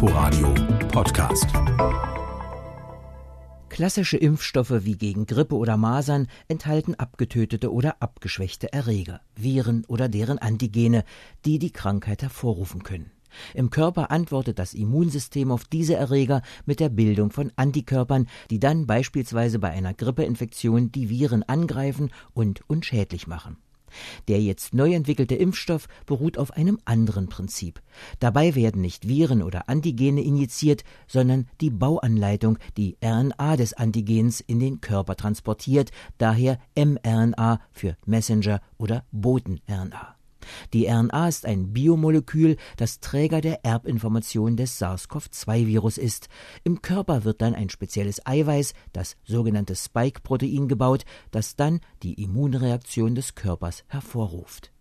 Inforadio Podcast. Klassische Impfstoffe wie gegen Grippe oder Masern enthalten abgetötete oder abgeschwächte Erreger, Viren oder deren Antigene, die die Krankheit hervorrufen können. Im Körper antwortet das Immunsystem auf diese Erreger mit der Bildung von Antikörpern, die dann beispielsweise bei einer Grippeinfektion die Viren angreifen und unschädlich machen. Der jetzt neu entwickelte Impfstoff beruht auf einem anderen Prinzip. Dabei werden nicht Viren oder Antigene injiziert, sondern die Bauanleitung, die RNA des Antigens in den Körper transportiert, daher mRNA für Messenger oder Boten-RNA. Die RNA ist ein Biomolekül, das Träger der Erbinformation des SARS-CoV-2-Virus ist. Im Körper wird dann ein spezielles Eiweiß, das sogenannte Spike-Protein, gebaut, das dann die Immunreaktion des Körpers hervorruft.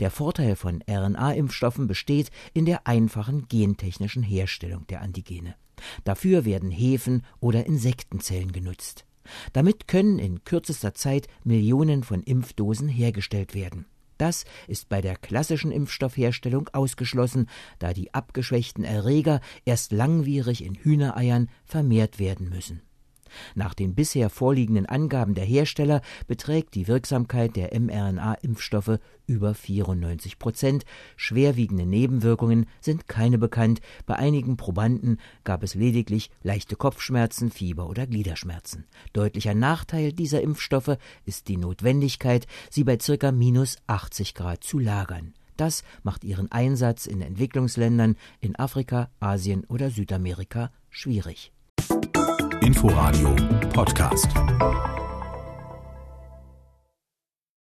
Der Vorteil von RNA-Impfstoffen besteht in der einfachen gentechnischen Herstellung der Antigene. Dafür werden Hefen oder Insektenzellen genutzt. Damit können in kürzester Zeit Millionen von Impfdosen hergestellt werden. Das ist bei der klassischen Impfstoffherstellung ausgeschlossen, da die abgeschwächten Erreger erst langwierig in Hühnereiern vermehrt werden müssen nach den bisher vorliegenden Angaben der Hersteller beträgt die Wirksamkeit der mRNA-Impfstoffe über 94 Prozent. Schwerwiegende Nebenwirkungen sind keine bekannt. Bei einigen Probanden gab es lediglich leichte Kopfschmerzen, Fieber oder Gliederschmerzen. Deutlicher Nachteil dieser Impfstoffe ist die Notwendigkeit, sie bei circa minus 80 Grad zu lagern. Das macht ihren Einsatz in Entwicklungsländern in Afrika, Asien oder Südamerika schwierig. Inforadio Podcast.